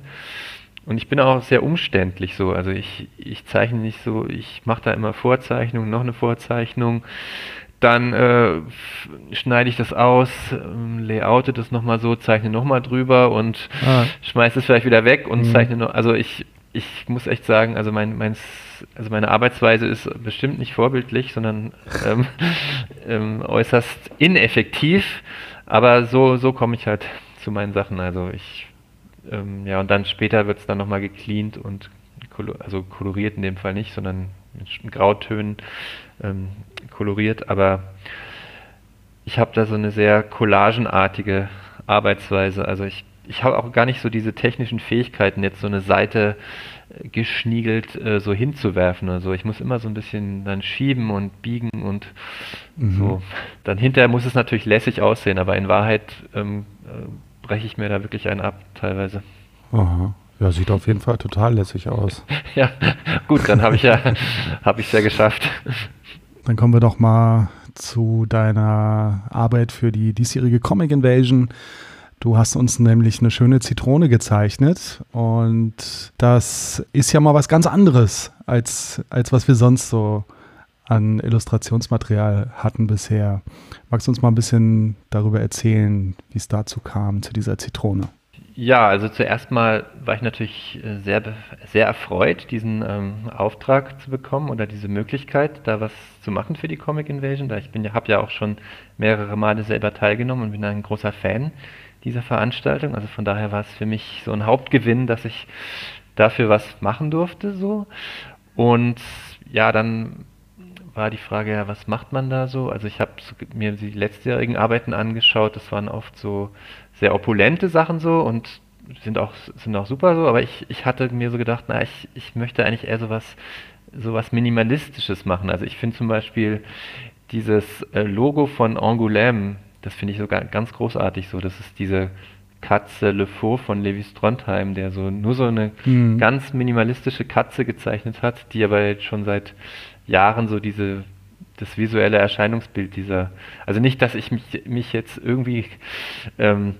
Und ich bin auch sehr umständlich so. Also ich, ich zeichne nicht so, ich mache da immer Vorzeichnungen, noch eine Vorzeichnung. Dann äh, schneide ich das aus, ähm, layoute das nochmal so, zeichne nochmal drüber und ah. schmeiße es vielleicht wieder weg und mhm. zeichne noch. Also ich, ich muss echt sagen, also mein, mein also meine Arbeitsweise ist bestimmt nicht vorbildlich, sondern ähm, ähm, äußerst ineffektiv. Aber so, so komme ich halt zu meinen Sachen. Also ich ähm, ja, und dann später wird es dann nochmal gecleant und also koloriert in dem Fall nicht, sondern mit Grautönen ähm, koloriert. Aber ich habe da so eine sehr collagenartige Arbeitsweise. Also ich, ich habe auch gar nicht so diese technischen Fähigkeiten, jetzt so eine Seite äh, geschniegelt äh, so hinzuwerfen oder so. Ich muss immer so ein bisschen dann schieben und biegen und mhm. so. Dann hinterher muss es natürlich lässig aussehen, aber in Wahrheit ähm, äh, breche ich mir da wirklich einen ab, teilweise. Aha. Ja, sieht auf jeden Fall total lässig aus. ja, gut, dann habe ich ja, habe ich ja geschafft. Dann kommen wir doch mal zu deiner Arbeit für die diesjährige Comic Invasion. Du hast uns nämlich eine schöne Zitrone gezeichnet und das ist ja mal was ganz anderes als, als was wir sonst so an Illustrationsmaterial hatten bisher. Magst du uns mal ein bisschen darüber erzählen, wie es dazu kam, zu dieser Zitrone? Ja, also zuerst mal war ich natürlich äh, sehr, sehr erfreut, diesen ähm, Auftrag zu bekommen oder diese Möglichkeit, da was zu machen für die Comic Invasion. Da ich bin habe ja auch schon mehrere Male selber teilgenommen und bin ein großer Fan dieser Veranstaltung. Also von daher war es für mich so ein Hauptgewinn, dass ich dafür was machen durfte. So und ja, dann war die Frage, ja, was macht man da so? Also ich habe mir die letztjährigen Arbeiten angeschaut, das waren oft so sehr opulente Sachen so und sind auch, sind auch super so, aber ich, ich hatte mir so gedacht, na, ich, ich möchte eigentlich eher sowas, sowas Minimalistisches machen. Also ich finde zum Beispiel dieses äh, Logo von Angoulême, das finde ich so ganz großartig so. Das ist diese Katze Le Faux von Levi Strondheim, der so nur so eine mhm. ganz minimalistische Katze gezeichnet hat, die aber jetzt schon seit Jahren so diese das visuelle Erscheinungsbild dieser. Also nicht, dass ich mich, mich jetzt irgendwie. Ähm,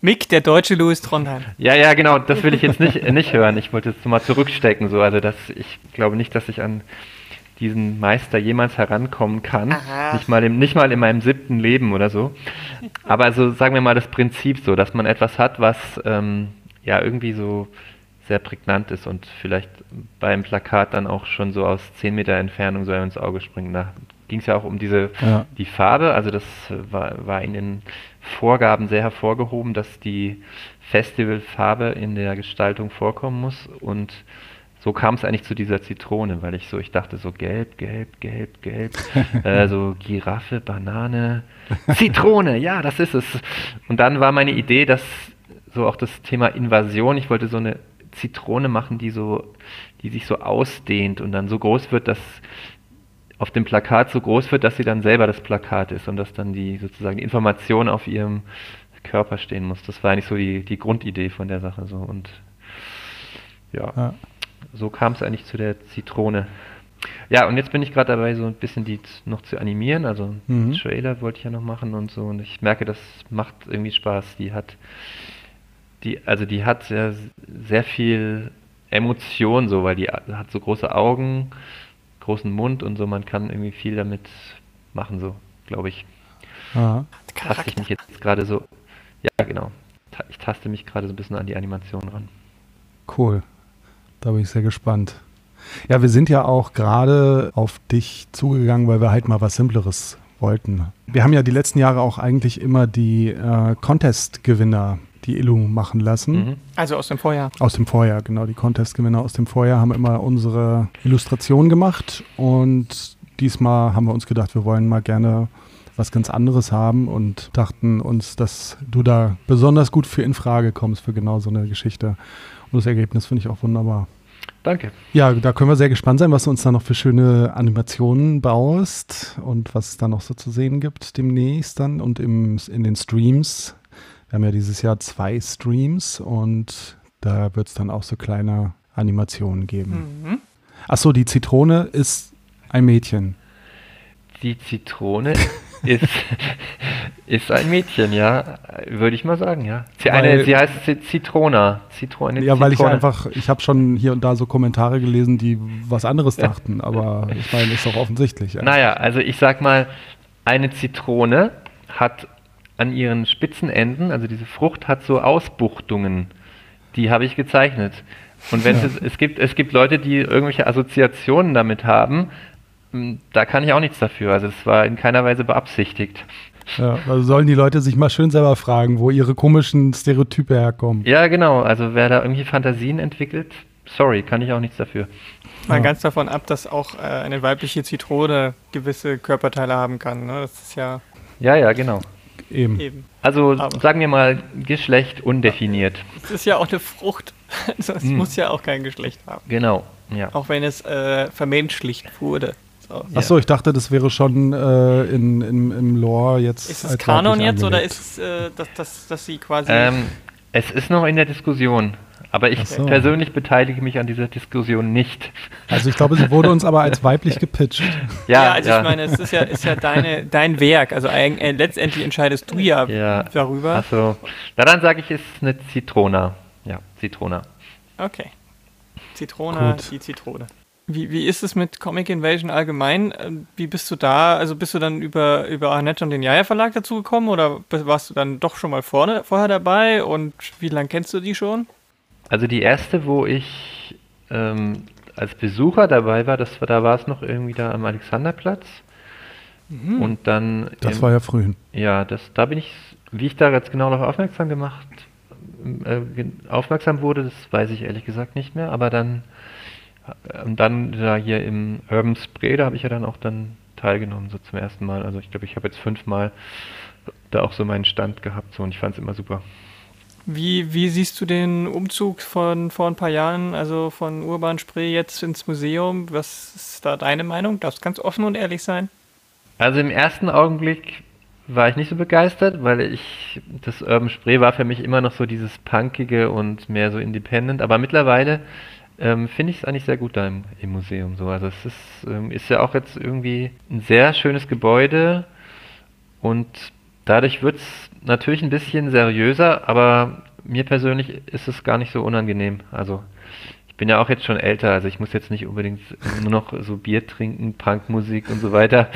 Mick, der deutsche Louis Trondheim. Ja, ja, genau, das will ich jetzt nicht, nicht hören. Ich wollte jetzt mal zurückstecken. So. Also das, ich glaube nicht, dass ich an diesen Meister jemals herankommen kann. Nicht mal, im, nicht mal in meinem siebten Leben oder so. Aber so sagen wir mal das Prinzip so, dass man etwas hat, was ähm, ja irgendwie so sehr prägnant ist und vielleicht beim Plakat dann auch schon so aus 10 Meter Entfernung so ins Auge springt. Da ging es ja auch um diese ja. die Farbe, also das war, war in den Vorgaben sehr hervorgehoben, dass die Festivalfarbe in der Gestaltung vorkommen muss und so kam es eigentlich zu dieser Zitrone, weil ich so, ich dachte so gelb, gelb, gelb, gelb, äh, so Giraffe, Banane, Zitrone, ja, das ist es. Und dann war meine Idee, dass so auch das Thema Invasion, ich wollte so eine Zitrone machen, die so, die sich so ausdehnt und dann so groß wird, dass auf dem Plakat so groß wird, dass sie dann selber das Plakat ist und dass dann die sozusagen die Information auf ihrem Körper stehen muss. Das war eigentlich so die, die Grundidee von der Sache so und ja, ja. So kam es eigentlich zu der Zitrone. Ja, und jetzt bin ich gerade dabei, so ein bisschen die noch zu animieren. Also mhm. Trailer wollte ich ja noch machen und so. Und ich merke, das macht irgendwie Spaß. Die hat die, also die hat sehr, sehr viel Emotion, so, weil die hat so große Augen, großen Mund und so, man kann irgendwie viel damit machen, so, glaube ich. Aha. Taste ich mich jetzt gerade so, ja genau, ich taste mich gerade so ein bisschen an die Animation ran. Cool, da bin ich sehr gespannt. Ja, wir sind ja auch gerade auf dich zugegangen, weil wir halt mal was Simpleres wollten. Wir haben ja die letzten Jahre auch eigentlich immer die äh, Contest-Gewinner die Illu machen lassen. Mhm. Also aus dem Vorjahr. Aus dem Vorjahr, genau. Die Contest-Gewinner aus dem Vorjahr haben immer unsere Illustration gemacht und diesmal haben wir uns gedacht, wir wollen mal gerne was ganz anderes haben und dachten uns, dass du da besonders gut für in Frage kommst für genau so eine Geschichte. Und das Ergebnis finde ich auch wunderbar. Danke. Ja, da können wir sehr gespannt sein, was du uns da noch für schöne Animationen baust und was es da noch so zu sehen gibt demnächst dann und im, in den Streams. Wir haben ja dieses Jahr zwei Streams und da wird es dann auch so kleine Animationen geben. Mhm. Achso, die Zitrone ist ein Mädchen. Die Zitrone ist, ist ein Mädchen, ja, würde ich mal sagen, ja. Sie, eine, sie heißt Zitrona. Zitrone, ja, weil ich einfach, ich habe schon hier und da so Kommentare gelesen, die was anderes dachten, aber ich meine, ist doch offensichtlich. Ja. Naja, also ich sag mal, eine Zitrone hat an ihren spitzen Enden, also diese Frucht hat so Ausbuchtungen, die habe ich gezeichnet. Und wenn ja. es, es gibt, es gibt Leute, die irgendwelche Assoziationen damit haben, da kann ich auch nichts dafür. Also es war in keiner Weise beabsichtigt. Ja, also sollen die Leute sich mal schön selber fragen, wo ihre komischen Stereotype herkommen. Ja, genau. Also wer da irgendwie Fantasien entwickelt, sorry, kann ich auch nichts dafür. Mal ja. ganz davon ab, dass auch äh, eine weibliche Zitrone gewisse Körperteile haben kann. Ne? Das ist ja. Ja, ja, genau. Eben. Eben. Also Aber sagen wir mal Geschlecht undefiniert. Es ist ja auch eine Frucht. Also es hm. muss ja auch kein Geschlecht haben. Genau, ja. Auch wenn es äh, vermenschlicht wurde. So. Achso, ich dachte, das wäre schon äh, in, in, im Lore jetzt. Ist es Kanon jetzt oder ist es, äh, dass, dass, dass sie quasi. Ähm, es ist noch in der Diskussion. Aber ich so. persönlich beteilige mich an dieser Diskussion nicht. Also ich glaube, sie wurde uns aber als weiblich gepitcht. Ja, ja also ja. ich meine, es ist ja, ist ja deine, dein Werk. Also äh, letztendlich entscheidest du ja, ja. darüber. Achso. Na dann sage ich, es ist eine Zitrona. Ja, Zitrona. Okay. Zitrona, Gut. die Zitrone. Wie, wie ist es mit Comic Invasion allgemein? Ähm, wie bist du da? Also bist du dann über, über Annette und den Jaja Verlag dazu gekommen oder warst du dann doch schon mal vorne, vorher dabei und wie lange kennst du die schon? Also die erste, wo ich ähm, als Besucher dabei war, das war, da war es noch irgendwie da am Alexanderplatz. Mhm. Und dann. Das im, war ja früh. Ja, das, da bin ich, wie ich da jetzt genau darauf aufmerksam gemacht, äh, aufmerksam wurde, das weiß ich ehrlich gesagt nicht mehr, aber dann, äh, dann da hier im Urban Spray, da habe ich ja dann auch dann teilgenommen, so zum ersten Mal. Also ich glaube, ich habe jetzt fünfmal da auch so meinen Stand gehabt so, und ich fand es immer super. Wie, wie siehst du den Umzug von vor ein paar Jahren, also von Urban Spree jetzt ins Museum? Was ist da deine Meinung? Darfst ganz offen und ehrlich sein? Also im ersten Augenblick war ich nicht so begeistert, weil ich das Urban Spree war für mich immer noch so dieses punkige und mehr so independent, aber mittlerweile ähm, finde ich es eigentlich sehr gut da im, im, Museum so. Also es ist, ähm, ist ja auch jetzt irgendwie ein sehr schönes Gebäude und dadurch wird es natürlich ein bisschen seriöser, aber mir persönlich ist es gar nicht so unangenehm. Also ich bin ja auch jetzt schon älter, also ich muss jetzt nicht unbedingt nur noch so Bier trinken, Punkmusik und so weiter.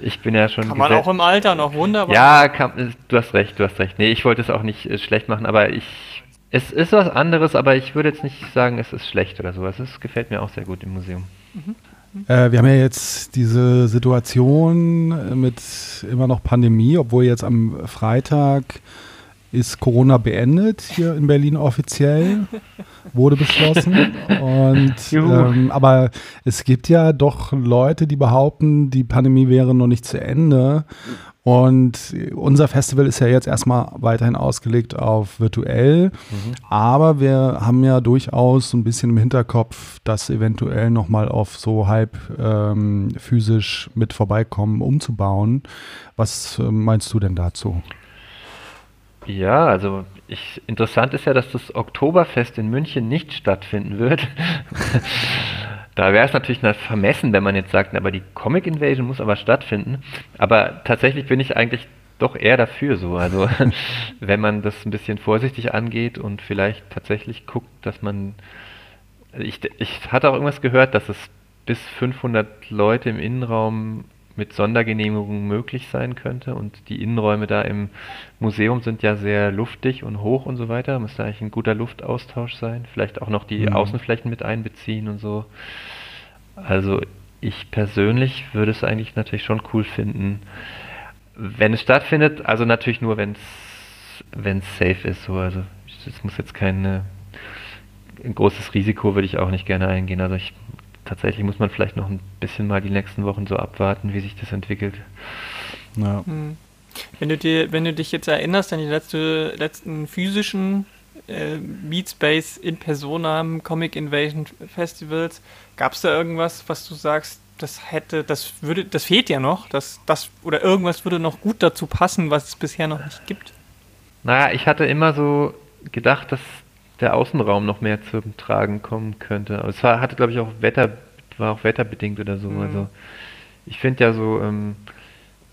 Ich bin ja schon. Kann man auch im Alter noch wunderbar. Ja, kann, du hast recht, du hast recht. Nee, ich wollte es auch nicht äh, schlecht machen, aber ich. Es ist was anderes, aber ich würde jetzt nicht sagen, es ist schlecht oder sowas. Es gefällt mir auch sehr gut im Museum. Mhm. Äh, wir haben ja jetzt diese Situation mit immer noch Pandemie, obwohl jetzt am Freitag ist Corona beendet hier in Berlin offiziell, wurde beschlossen. Und, ähm, aber es gibt ja doch Leute, die behaupten, die Pandemie wäre noch nicht zu Ende. Und unser Festival ist ja jetzt erstmal weiterhin ausgelegt auf virtuell, mhm. aber wir haben ja durchaus so ein bisschen im Hinterkopf, das eventuell nochmal auf so halb ähm, physisch mit vorbeikommen umzubauen. Was äh, meinst du denn dazu? Ja, also ich, interessant ist ja, dass das Oktoberfest in München nicht stattfinden wird. Da wäre es natürlich vermessen, wenn man jetzt sagt, aber die Comic Invasion muss aber stattfinden. Aber tatsächlich bin ich eigentlich doch eher dafür so. Also wenn man das ein bisschen vorsichtig angeht und vielleicht tatsächlich guckt, dass man... Ich, ich hatte auch irgendwas gehört, dass es bis 500 Leute im Innenraum mit Sondergenehmigungen möglich sein könnte. Und die Innenräume da im Museum sind ja sehr luftig und hoch und so weiter. Müsste eigentlich ein guter Luftaustausch sein. Vielleicht auch noch die mhm. Außenflächen mit einbeziehen und so. Also ich persönlich würde es eigentlich natürlich schon cool finden, wenn es stattfindet, also natürlich nur, wenn es wenn es safe ist, so, also es muss jetzt kein ein großes Risiko würde ich auch nicht gerne eingehen. Also ich tatsächlich muss man vielleicht noch ein bisschen mal die nächsten Wochen so abwarten, wie sich das entwickelt. Ja. Hm. Wenn du dir, wenn du dich jetzt erinnerst an die letzte, letzten physischen äh, Beatspace in Persona Comic Invasion Festivals, gab es da irgendwas, was du sagst, das hätte, das würde, das fehlt ja noch, das, das, oder irgendwas würde noch gut dazu passen, was es bisher noch nicht gibt? Naja, ich hatte immer so gedacht, dass der Außenraum noch mehr zum Tragen kommen könnte. Aber es war, hatte, glaube ich, auch Wetter, war auch wetterbedingt oder so. Mhm. Also ich finde ja so, ähm,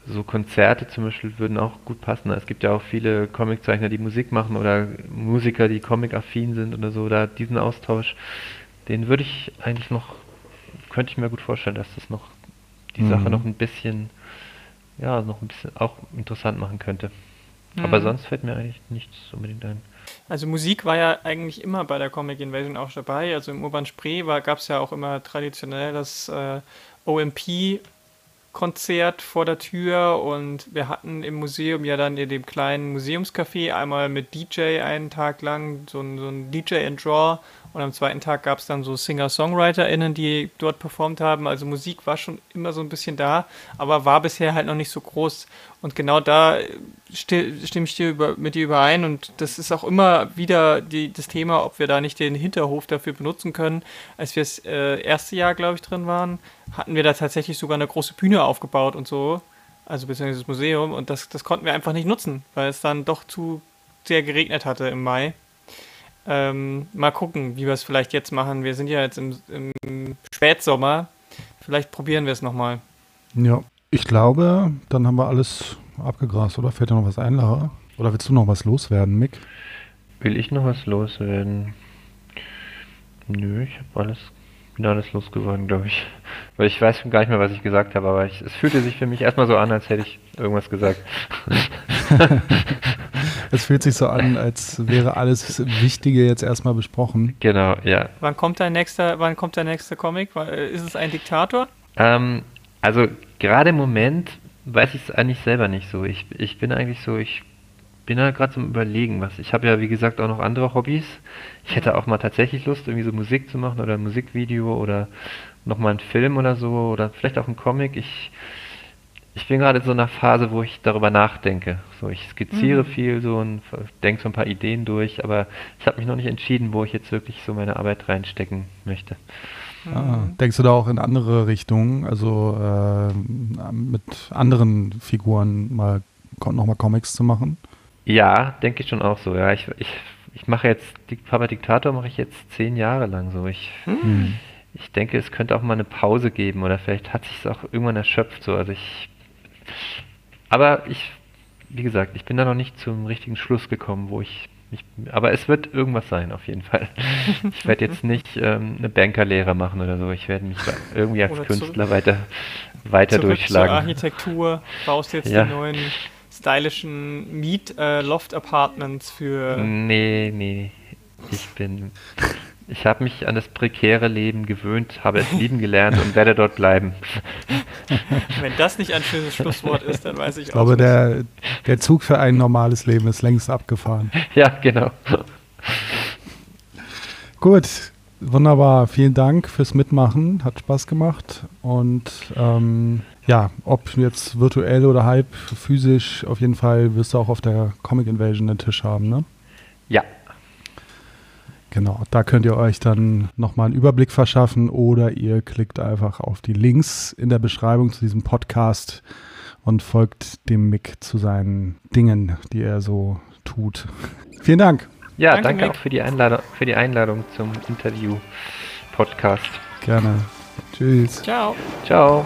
so Konzerte zum Beispiel würden auch gut passen. Es gibt ja auch viele Comiczeichner, die Musik machen oder Musiker, die comic-affin sind oder so. Da diesen Austausch, den würde ich eigentlich noch, könnte ich mir gut vorstellen, dass das noch die mhm. Sache noch ein bisschen, ja, noch ein bisschen auch interessant machen könnte. Mhm. Aber sonst fällt mir eigentlich nichts unbedingt ein. Also Musik war ja eigentlich immer bei der Comic Invasion auch dabei. Also im Urban Spree gab es ja auch immer traditionell das äh, OMP Konzert vor der Tür und wir hatten im Museum ja dann in dem kleinen Museumscafé einmal mit DJ einen Tag lang so ein, so ein DJ and Draw und am zweiten Tag gab es dann so Singer-SongwriterInnen, die dort performt haben. Also Musik war schon immer so ein bisschen da, aber war bisher halt noch nicht so groß. Und genau da stimme ich dir über, mit dir überein. Und das ist auch immer wieder die, das Thema, ob wir da nicht den Hinterhof dafür benutzen können. Als wir das äh, erste Jahr, glaube ich, drin waren, hatten wir da tatsächlich sogar eine große Bühne aufgebaut und so. Also beziehungsweise das Museum. Und das, das konnten wir einfach nicht nutzen, weil es dann doch zu sehr geregnet hatte im Mai. Ähm, mal gucken, wie wir es vielleicht jetzt machen. Wir sind ja jetzt im, im Spätsommer. Vielleicht probieren wir es nochmal. Ja, ich glaube, dann haben wir alles abgegrast, oder? Fällt dir noch was ein, Lara? Oder willst du noch was loswerden, Mick? Will ich noch was loswerden? Nö, ich habe alles, bin alles losgeworden, glaube ich. Weil ich weiß gar nicht mehr, was ich gesagt habe, aber ich, es fühlte sich für mich erstmal so an, als hätte ich irgendwas gesagt. Es fühlt sich so an, als wäre alles Wichtige jetzt erstmal besprochen. Genau, ja. Wann kommt dein nächster, wann kommt der nächste Comic? Ist es ein Diktator? Ähm, also gerade im Moment weiß ich es eigentlich selber nicht so. Ich, ich bin eigentlich so, ich bin da gerade zum Überlegen, was. Ich habe ja, wie gesagt, auch noch andere Hobbys. Ich hätte auch mal tatsächlich Lust, irgendwie so Musik zu machen oder ein Musikvideo oder nochmal einen Film oder so oder vielleicht auch einen Comic. Ich ich bin gerade in so einer Phase, wo ich darüber nachdenke. So, ich skizziere mhm. viel so und denke so ein paar Ideen durch, aber ich habe mich noch nicht entschieden, wo ich jetzt wirklich so meine Arbeit reinstecken möchte. Ah, mhm. denkst du da auch in andere Richtungen, also äh, mit anderen Figuren mal nochmal Comics zu machen? Ja, denke ich schon auch so. Ja, ich, ich, ich mache jetzt, Papa Diktator mache ich jetzt zehn Jahre lang so. Ich, mhm. ich denke, es könnte auch mal eine Pause geben oder vielleicht hat sich es auch irgendwann erschöpft so. Also ich aber ich, wie gesagt, ich bin da noch nicht zum richtigen Schluss gekommen, wo ich mich, aber es wird irgendwas sein, auf jeden Fall. Ich werde jetzt nicht ähm, eine Bankerlehre machen oder so. Ich werde mich irgendwie als oder Künstler zu, weiter, weiter durchschlagen. Zur Architektur, baust jetzt ja. die neuen stylischen Meet äh, für. Nee, nee. Ich bin ich habe mich an das prekäre Leben gewöhnt, habe es lieben gelernt und werde dort bleiben. Wenn das nicht ein schönes Schlusswort ist, dann weiß ich, ich auch. Ich glaube, der, der Zug für ein normales Leben ist längst abgefahren. Ja, genau. Gut, wunderbar. Vielen Dank fürs Mitmachen. Hat Spaß gemacht. Und ähm, ja, ob jetzt virtuell oder halb physisch, auf jeden Fall wirst du auch auf der Comic Invasion den Tisch haben, ne? Ja, Genau, da könnt ihr euch dann nochmal einen Überblick verschaffen oder ihr klickt einfach auf die Links in der Beschreibung zu diesem Podcast und folgt dem Mick zu seinen Dingen, die er so tut. Vielen Dank. Ja, danke, danke auch für die, Einladung, für die Einladung zum Interview-Podcast. Gerne. Tschüss. Ciao. Ciao.